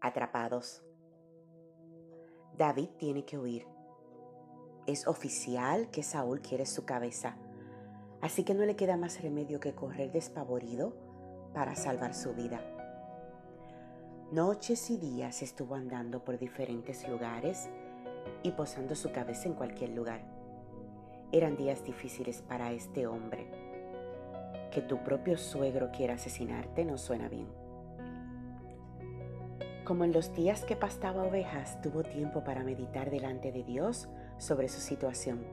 atrapados. David tiene que huir. Es oficial que Saúl quiere su cabeza, así que no le queda más remedio que correr despavorido para salvar su vida. Noches y días estuvo andando por diferentes lugares y posando su cabeza en cualquier lugar. Eran días difíciles para este hombre. Que tu propio suegro quiera asesinarte no suena bien. Como en los días que pastaba ovejas, tuvo tiempo para meditar delante de Dios sobre su situación.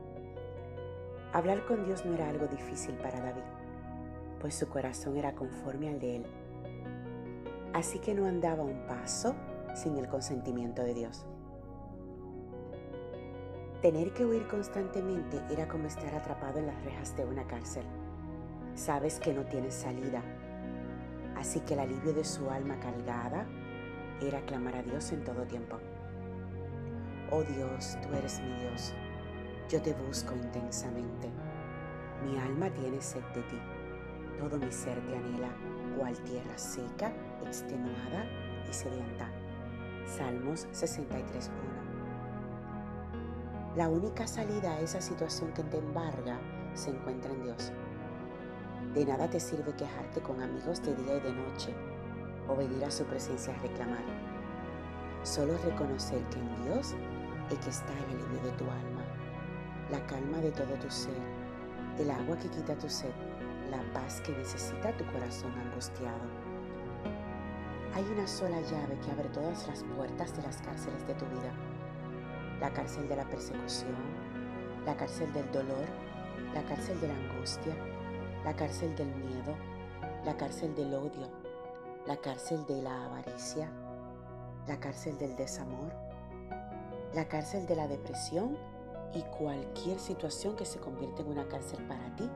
Hablar con Dios no era algo difícil para David, pues su corazón era conforme al de él. Así que no andaba un paso sin el consentimiento de Dios. Tener que huir constantemente era como estar atrapado en las rejas de una cárcel. Sabes que no tienes salida, así que el alivio de su alma cargada era clamar a Dios en todo tiempo. Oh Dios, tú eres mi Dios. Yo te busco intensamente. Mi alma tiene sed de ti. Todo mi ser te anhela, cual tierra seca, extenuada y sedienta. Salmos 63.1. La única salida a esa situación que te embarga se encuentra en Dios. De nada te sirve quejarte con amigos de día y de noche o venir a su presencia a reclamar. Solo reconocer que en Dios es que está el alivio de tu alma, la calma de todo tu ser, el agua que quita tu sed, la paz que necesita tu corazón angustiado. Hay una sola llave que abre todas las puertas de las cárceles de tu vida. La cárcel de la persecución, la cárcel del dolor, la cárcel de la angustia, la cárcel del miedo, la cárcel del odio, la cárcel de la avaricia, la cárcel del desamor, la cárcel de la depresión y cualquier situación que se convierta en una cárcel para ti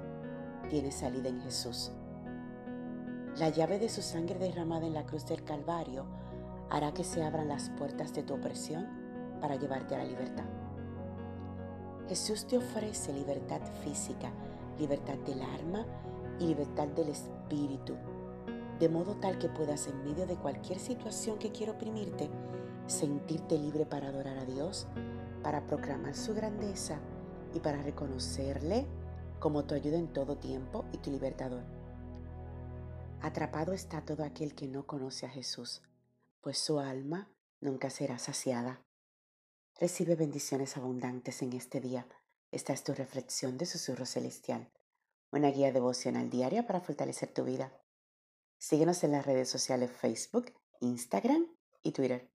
tiene salida en Jesús. La llave de su sangre derramada en la cruz del Calvario hará que se abran las puertas de tu opresión para llevarte a la libertad. Jesús te ofrece libertad física, libertad del alma y libertad del espíritu de modo tal que puedas en medio de cualquier situación que quiera oprimirte, sentirte libre para adorar a Dios, para proclamar su grandeza y para reconocerle como tu ayuda en todo tiempo y tu libertador. Atrapado está todo aquel que no conoce a Jesús, pues su alma nunca será saciada. Recibe bendiciones abundantes en este día. Esta es tu reflexión de susurro celestial, una guía devocional diaria para fortalecer tu vida. Síguenos en las redes sociales Facebook, Instagram y Twitter.